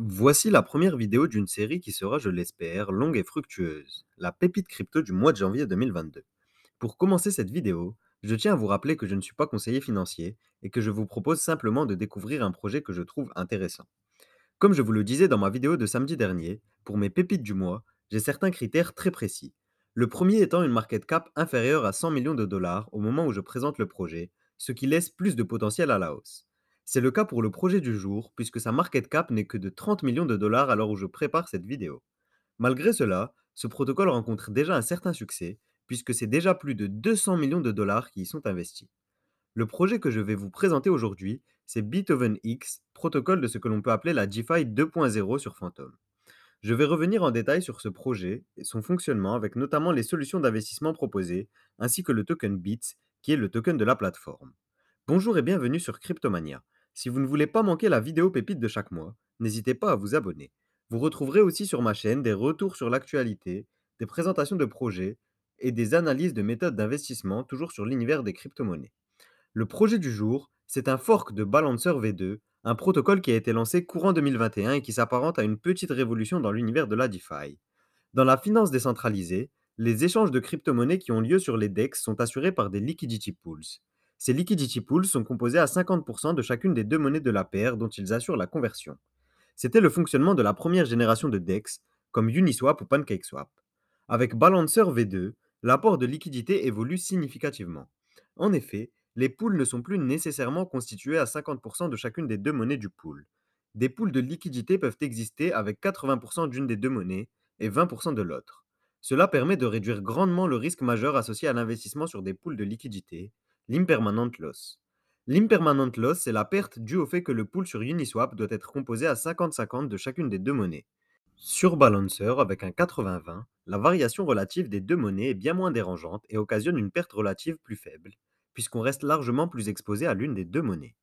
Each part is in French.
Voici la première vidéo d'une série qui sera, je l'espère, longue et fructueuse, la pépite crypto du mois de janvier 2022. Pour commencer cette vidéo, je tiens à vous rappeler que je ne suis pas conseiller financier et que je vous propose simplement de découvrir un projet que je trouve intéressant. Comme je vous le disais dans ma vidéo de samedi dernier, pour mes pépites du mois, j'ai certains critères très précis. Le premier étant une market cap inférieure à 100 millions de dollars au moment où je présente le projet, ce qui laisse plus de potentiel à la hausse. C'est le cas pour le projet du jour, puisque sa market cap n'est que de 30 millions de dollars à l'heure où je prépare cette vidéo. Malgré cela, ce protocole rencontre déjà un certain succès, puisque c'est déjà plus de 200 millions de dollars qui y sont investis. Le projet que je vais vous présenter aujourd'hui, c'est Beethoven X, protocole de ce que l'on peut appeler la DeFi 2.0 sur Phantom. Je vais revenir en détail sur ce projet et son fonctionnement avec notamment les solutions d'investissement proposées, ainsi que le token BITS, qui est le token de la plateforme. Bonjour et bienvenue sur Cryptomania. Si vous ne voulez pas manquer la vidéo pépite de chaque mois, n'hésitez pas à vous abonner. Vous retrouverez aussi sur ma chaîne des retours sur l'actualité, des présentations de projets et des analyses de méthodes d'investissement toujours sur l'univers des crypto-monnaies. Le projet du jour, c'est un fork de Balancer V2, un protocole qui a été lancé courant 2021 et qui s'apparente à une petite révolution dans l'univers de la DeFi. Dans la finance décentralisée, les échanges de crypto-monnaies qui ont lieu sur les DEX sont assurés par des liquidity pools. Ces liquidity pools sont composés à 50% de chacune des deux monnaies de la paire dont ils assurent la conversion. C'était le fonctionnement de la première génération de DEX, comme Uniswap ou PancakeSwap. Avec Balancer V2, l'apport de liquidité évolue significativement. En effet, les pools ne sont plus nécessairement constitués à 50% de chacune des deux monnaies du pool. Des pools de liquidité peuvent exister avec 80% d'une des deux monnaies et 20% de l'autre. Cela permet de réduire grandement le risque majeur associé à l'investissement sur des pools de liquidité, l'impermanent loss. L'impermanent loss, c'est la perte due au fait que le pool sur Uniswap doit être composé à 50-50 de chacune des deux monnaies. Sur Balancer, avec un 80-20, la variation relative des deux monnaies est bien moins dérangeante et occasionne une perte relative plus faible, puisqu'on reste largement plus exposé à l'une des deux monnaies.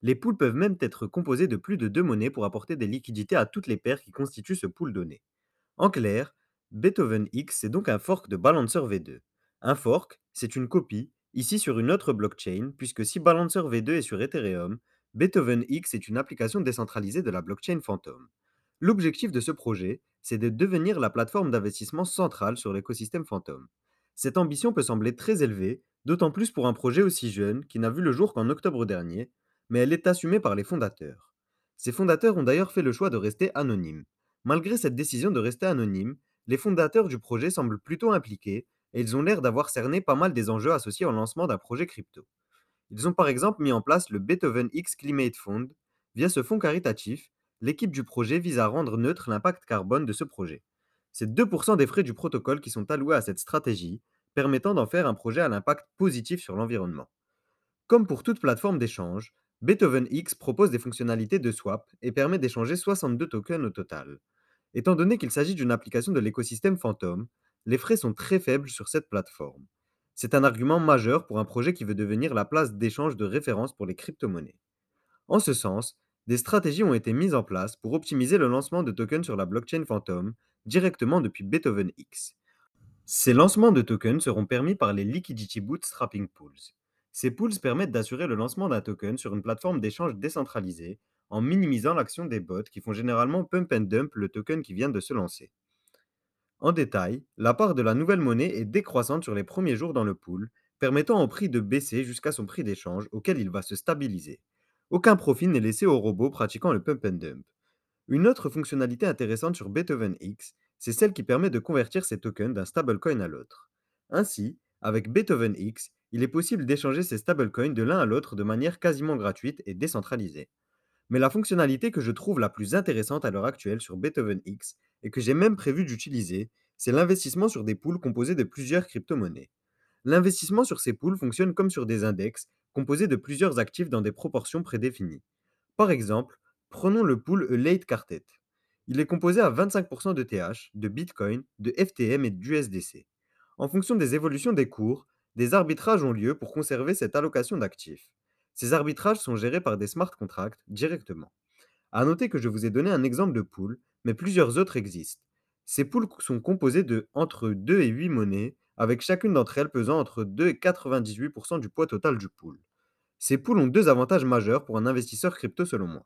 Les pools peuvent même être composés de plus de deux monnaies pour apporter des liquidités à toutes les paires qui constituent ce pool donné. En clair, Beethoven X, c'est donc un fork de Balancer V2. Un fork, c'est une copie, ici sur une autre blockchain, puisque si Balancer V2 est sur Ethereum, Beethoven X est une application décentralisée de la blockchain Phantom. L'objectif de ce projet, c'est de devenir la plateforme d'investissement centrale sur l'écosystème Phantom. Cette ambition peut sembler très élevée, d'autant plus pour un projet aussi jeune qui n'a vu le jour qu'en octobre dernier, mais elle est assumée par les fondateurs. Ces fondateurs ont d'ailleurs fait le choix de rester anonymes. Malgré cette décision de rester anonyme, les fondateurs du projet semblent plutôt impliqués et ils ont l'air d'avoir cerné pas mal des enjeux associés au lancement d'un projet crypto. Ils ont par exemple mis en place le Beethoven X Climate Fund. Via ce fonds caritatif, l'équipe du projet vise à rendre neutre l'impact carbone de ce projet. C'est 2% des frais du protocole qui sont alloués à cette stratégie, permettant d'en faire un projet à l'impact positif sur l'environnement. Comme pour toute plateforme d'échange, Beethoven X propose des fonctionnalités de swap et permet d'échanger 62 tokens au total. Étant donné qu'il s'agit d'une application de l'écosystème Phantom, les frais sont très faibles sur cette plateforme. C'est un argument majeur pour un projet qui veut devenir la place d'échange de référence pour les crypto-monnaies. En ce sens, des stratégies ont été mises en place pour optimiser le lancement de tokens sur la blockchain Phantom directement depuis Beethoven X. Ces lancements de tokens seront permis par les Liquidity Bootstrapping Pools. Ces pools permettent d'assurer le lancement d'un token sur une plateforme d'échange décentralisée en minimisant l'action des bots qui font généralement pump and dump le token qui vient de se lancer. En détail, la part de la nouvelle monnaie est décroissante sur les premiers jours dans le pool, permettant au prix de baisser jusqu'à son prix d'échange auquel il va se stabiliser. Aucun profit n'est laissé aux robots pratiquant le pump and dump. Une autre fonctionnalité intéressante sur Beethoven X, c'est celle qui permet de convertir ces tokens d'un stablecoin à l'autre. Ainsi, avec Beethoven X, il est possible d'échanger ces stablecoins de l'un à l'autre de manière quasiment gratuite et décentralisée. Mais la fonctionnalité que je trouve la plus intéressante à l'heure actuelle sur Beethoven X, et que j'ai même prévu d'utiliser, c'est l'investissement sur des pools composés de plusieurs crypto-monnaies. L'investissement sur ces pools fonctionne comme sur des index, composés de plusieurs actifs dans des proportions prédéfinies. Par exemple, prenons le pool A Late Quartet. Il est composé à 25% de TH, de Bitcoin, de FTM et d'USDC. En fonction des évolutions des cours, des arbitrages ont lieu pour conserver cette allocation d'actifs. Ces arbitrages sont gérés par des smart contracts directement. A noter que je vous ai donné un exemple de pool, mais plusieurs autres existent. Ces pools sont composés de entre 2 et 8 monnaies, avec chacune d'entre elles pesant entre 2 et 98% du poids total du pool. Ces pools ont deux avantages majeurs pour un investisseur crypto selon moi.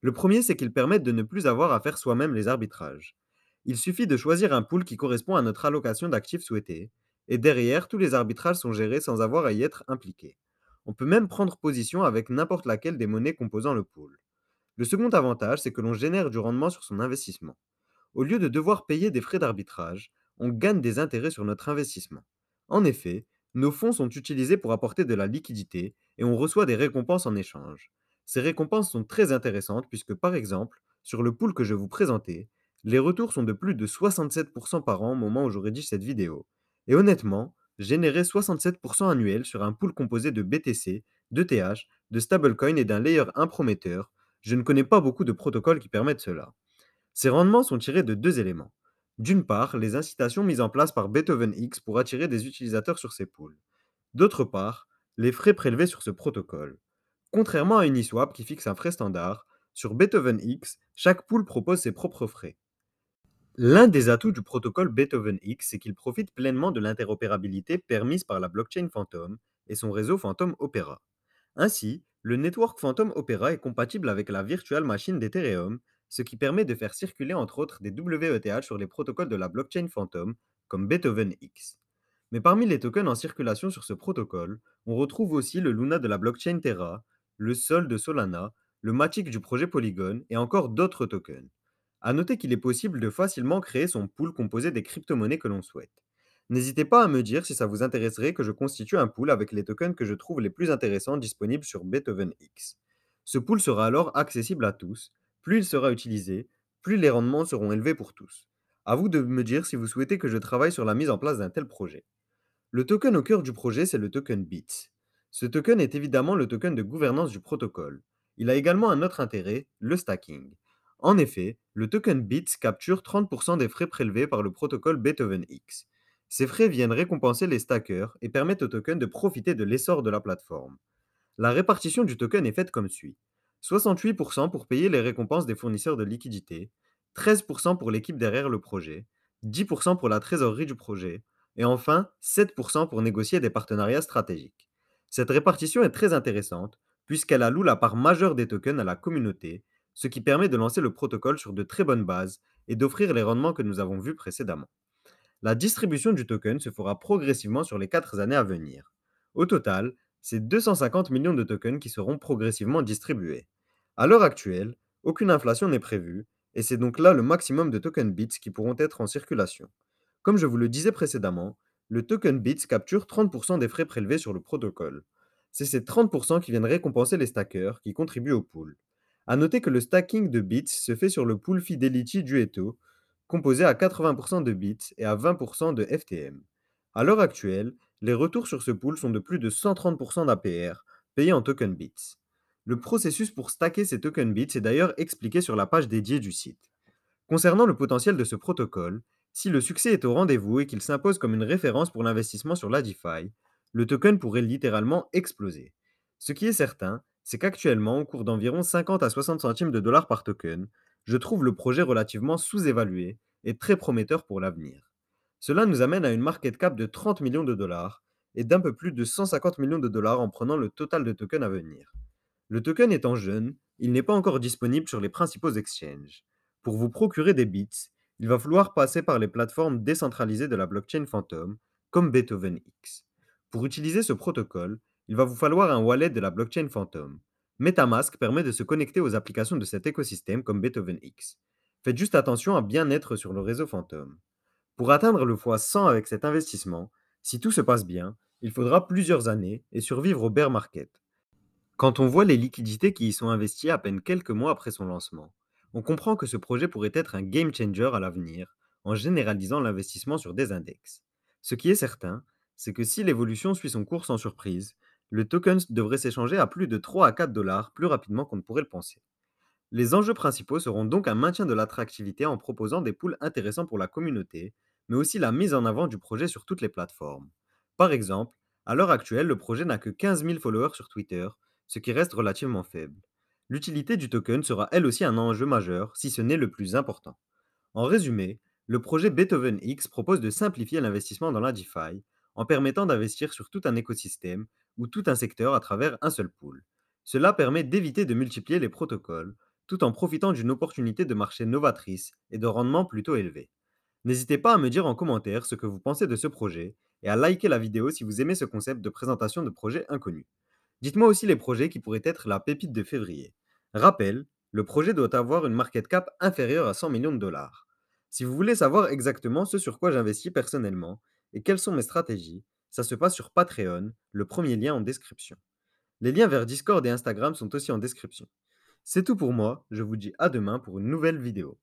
Le premier, c'est qu'ils permettent de ne plus avoir à faire soi-même les arbitrages. Il suffit de choisir un pool qui correspond à notre allocation d'actifs souhaitée, et derrière, tous les arbitrages sont gérés sans avoir à y être impliqué. On peut même prendre position avec n'importe laquelle des monnaies composant le pool. Le second avantage, c'est que l'on génère du rendement sur son investissement. Au lieu de devoir payer des frais d'arbitrage, on gagne des intérêts sur notre investissement. En effet, nos fonds sont utilisés pour apporter de la liquidité et on reçoit des récompenses en échange. Ces récompenses sont très intéressantes puisque, par exemple, sur le pool que je vous présentais, les retours sont de plus de 67% par an au moment où je rédige cette vidéo. Et honnêtement, générer 67% annuel sur un pool composé de BTC, d'ETH, de stablecoin et d'un layer imprometteur, je ne connais pas beaucoup de protocoles qui permettent cela. Ces rendements sont tirés de deux éléments. D'une part, les incitations mises en place par Beethoven X pour attirer des utilisateurs sur ces pools. D'autre part, les frais prélevés sur ce protocole. Contrairement à Uniswap qui fixe un frais standard, sur Beethoven X, chaque pool propose ses propres frais. L'un des atouts du protocole Beethoven X, c'est qu'il profite pleinement de l'interopérabilité permise par la blockchain Phantom et son réseau Phantom Opera. Ainsi, le network Phantom Opera est compatible avec la virtual machine d'Ethereum, ce qui permet de faire circuler entre autres des WETH sur les protocoles de la blockchain Phantom, comme Beethoven X. Mais parmi les tokens en circulation sur ce protocole, on retrouve aussi le Luna de la blockchain Terra, le Sol de Solana, le Matic du projet Polygon et encore d'autres tokens. À noter qu'il est possible de facilement créer son pool composé des crypto-monnaies que l'on souhaite. N'hésitez pas à me dire si ça vous intéresserait que je constitue un pool avec les tokens que je trouve les plus intéressants disponibles sur Beethoven X. Ce pool sera alors accessible à tous. Plus il sera utilisé, plus les rendements seront élevés pour tous. À vous de me dire si vous souhaitez que je travaille sur la mise en place d'un tel projet. Le token au cœur du projet, c'est le token BITS. Ce token est évidemment le token de gouvernance du protocole. Il a également un autre intérêt, le stacking. En effet, le token BITS capture 30% des frais prélevés par le protocole Beethoven X. Ces frais viennent récompenser les stackers et permettent au token de profiter de l'essor de la plateforme. La répartition du token est faite comme suit. 68% pour payer les récompenses des fournisseurs de liquidités, 13% pour l'équipe derrière le projet, 10% pour la trésorerie du projet, et enfin 7% pour négocier des partenariats stratégiques. Cette répartition est très intéressante puisqu'elle alloue la part majeure des tokens à la communauté ce qui permet de lancer le protocole sur de très bonnes bases et d'offrir les rendements que nous avons vus précédemment. La distribution du token se fera progressivement sur les 4 années à venir. Au total, c'est 250 millions de tokens qui seront progressivement distribués. À l'heure actuelle, aucune inflation n'est prévue, et c'est donc là le maximum de token bits qui pourront être en circulation. Comme je vous le disais précédemment, le token bits capture 30% des frais prélevés sur le protocole. C'est ces 30% qui viennent récompenser les stackers qui contribuent au pool. À noter que le stacking de bits se fait sur le pool Fidelity Duetto, composé à 80% de bits et à 20% de FTM. À l'heure actuelle, les retours sur ce pool sont de plus de 130% d'APR, payés en token bits. Le processus pour stacker ces token bits est d'ailleurs expliqué sur la page dédiée du site. Concernant le potentiel de ce protocole, si le succès est au rendez-vous et qu'il s'impose comme une référence pour l'investissement sur la DeFi, le token pourrait littéralement exploser. Ce qui est certain, c'est qu'actuellement, au cours d'environ 50 à 60 centimes de dollars par token, je trouve le projet relativement sous-évalué et très prometteur pour l'avenir. Cela nous amène à une market cap de 30 millions de dollars et d'un peu plus de 150 millions de dollars en prenant le total de tokens à venir. Le token étant jeune, il n'est pas encore disponible sur les principaux exchanges. Pour vous procurer des bits, il va falloir passer par les plateformes décentralisées de la blockchain Phantom, comme Beethoven X. Pour utiliser ce protocole, il va vous falloir un wallet de la blockchain Phantom. MetaMask permet de se connecter aux applications de cet écosystème comme Beethoven X. Faites juste attention à bien être sur le réseau Phantom. Pour atteindre le x100 avec cet investissement, si tout se passe bien, il faudra plusieurs années et survivre au bear market. Quand on voit les liquidités qui y sont investies à peine quelques mois après son lancement, on comprend que ce projet pourrait être un game changer à l'avenir en généralisant l'investissement sur des index. Ce qui est certain, c'est que si l'évolution suit son cours sans surprise, le token devrait s'échanger à plus de 3 à 4 dollars plus rapidement qu'on ne pourrait le penser. Les enjeux principaux seront donc un maintien de l'attractivité en proposant des pools intéressants pour la communauté, mais aussi la mise en avant du projet sur toutes les plateformes. Par exemple, à l'heure actuelle, le projet n'a que 15 000 followers sur Twitter, ce qui reste relativement faible. L'utilité du token sera elle aussi un enjeu majeur, si ce n'est le plus important. En résumé, le projet Beethoven X propose de simplifier l'investissement dans la DeFi en permettant d'investir sur tout un écosystème ou tout un secteur à travers un seul pool. Cela permet d'éviter de multiplier les protocoles, tout en profitant d'une opportunité de marché novatrice et de rendement plutôt élevé. N'hésitez pas à me dire en commentaire ce que vous pensez de ce projet et à liker la vidéo si vous aimez ce concept de présentation de projets inconnus. Dites-moi aussi les projets qui pourraient être la pépite de février. Rappel, le projet doit avoir une market cap inférieure à 100 millions de dollars. Si vous voulez savoir exactement ce sur quoi j'investis personnellement et quelles sont mes stratégies, ça se passe sur Patreon, le premier lien en description. Les liens vers Discord et Instagram sont aussi en description. C'est tout pour moi, je vous dis à demain pour une nouvelle vidéo.